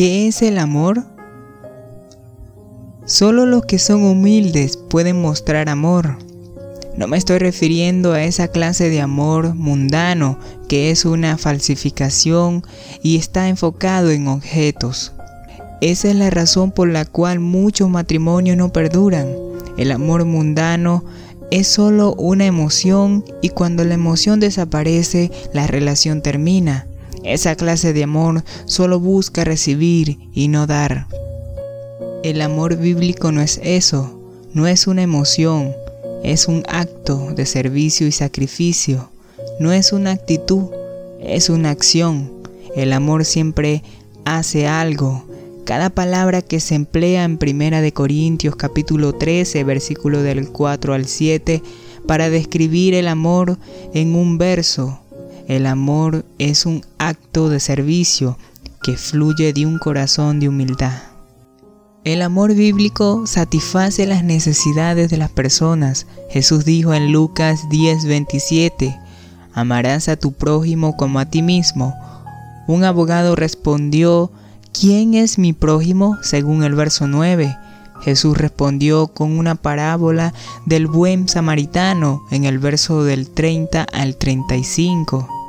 ¿Qué es el amor? Solo los que son humildes pueden mostrar amor. No me estoy refiriendo a esa clase de amor mundano que es una falsificación y está enfocado en objetos. Esa es la razón por la cual muchos matrimonios no perduran. El amor mundano es solo una emoción y cuando la emoción desaparece, la relación termina. Esa clase de amor solo busca recibir y no dar. El amor bíblico no es eso, no es una emoción, es un acto de servicio y sacrificio, no es una actitud, es una acción. El amor siempre hace algo. Cada palabra que se emplea en Primera de Corintios capítulo 13, versículo del 4 al 7 para describir el amor en un verso. El amor es un acto de servicio que fluye de un corazón de humildad. El amor bíblico satisface las necesidades de las personas. Jesús dijo en Lucas 10:27, amarás a tu prójimo como a ti mismo. Un abogado respondió, ¿quién es mi prójimo? según el verso 9. Jesús respondió con una parábola del buen samaritano en el verso del 30 al 35.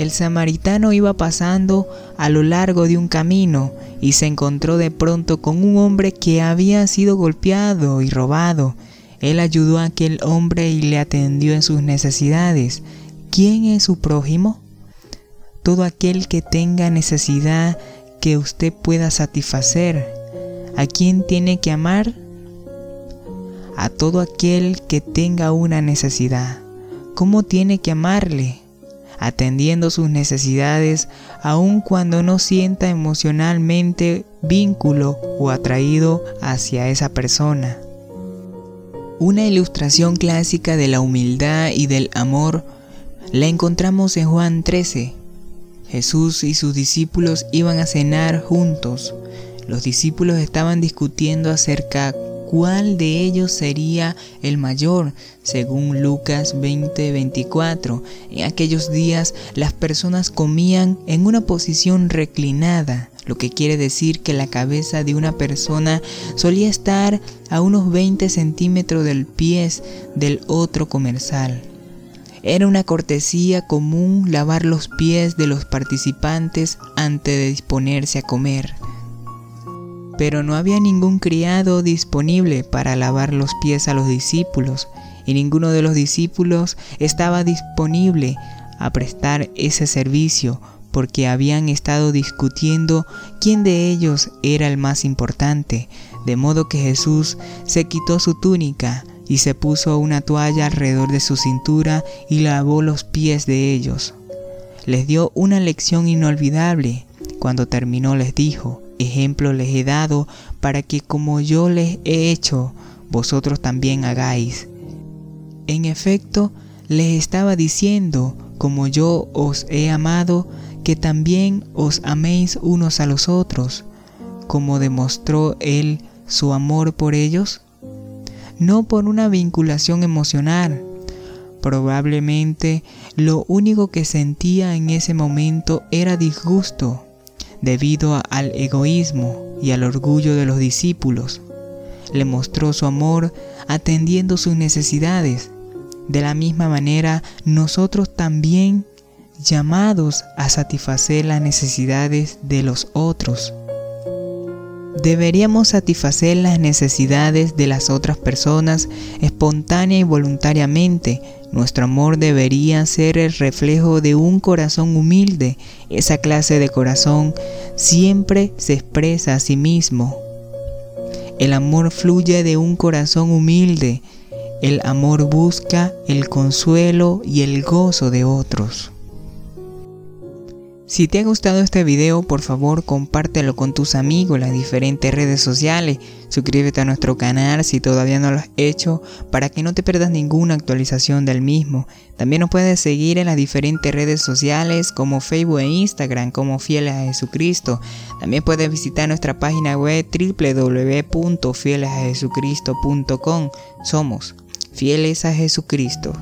El samaritano iba pasando a lo largo de un camino y se encontró de pronto con un hombre que había sido golpeado y robado. Él ayudó a aquel hombre y le atendió en sus necesidades. ¿Quién es su prójimo? Todo aquel que tenga necesidad que usted pueda satisfacer. ¿A quién tiene que amar? A todo aquel que tenga una necesidad. ¿Cómo tiene que amarle? Atendiendo sus necesidades aun cuando no sienta emocionalmente vínculo o atraído hacia esa persona. Una ilustración clásica de la humildad y del amor la encontramos en Juan 13. Jesús y sus discípulos iban a cenar juntos. Los discípulos estaban discutiendo acerca cuál de ellos sería el mayor, según Lucas 20:24. En aquellos días las personas comían en una posición reclinada, lo que quiere decir que la cabeza de una persona solía estar a unos 20 centímetros del pie del otro comensal. Era una cortesía común lavar los pies de los participantes antes de disponerse a comer pero no había ningún criado disponible para lavar los pies a los discípulos, y ninguno de los discípulos estaba disponible a prestar ese servicio porque habían estado discutiendo quién de ellos era el más importante, de modo que Jesús se quitó su túnica y se puso una toalla alrededor de su cintura y lavó los pies de ellos. Les dio una lección inolvidable. Cuando terminó les dijo, ejemplo les he dado para que como yo les he hecho, vosotros también hagáis. En efecto, les estaba diciendo, como yo os he amado, que también os améis unos a los otros, como demostró él su amor por ellos, no por una vinculación emocional. Probablemente lo único que sentía en ese momento era disgusto debido al egoísmo y al orgullo de los discípulos. Le mostró su amor atendiendo sus necesidades. De la misma manera, nosotros también llamados a satisfacer las necesidades de los otros. Deberíamos satisfacer las necesidades de las otras personas espontánea y voluntariamente. Nuestro amor debería ser el reflejo de un corazón humilde. Esa clase de corazón siempre se expresa a sí mismo. El amor fluye de un corazón humilde. El amor busca el consuelo y el gozo de otros. Si te ha gustado este video, por favor compártelo con tus amigos en las diferentes redes sociales. Suscríbete a nuestro canal si todavía no lo has hecho para que no te pierdas ninguna actualización del mismo. También nos puedes seguir en las diferentes redes sociales como Facebook e Instagram como Fieles a Jesucristo. También puedes visitar nuestra página web www.fielesajesucristo.com. Somos Fieles a Jesucristo.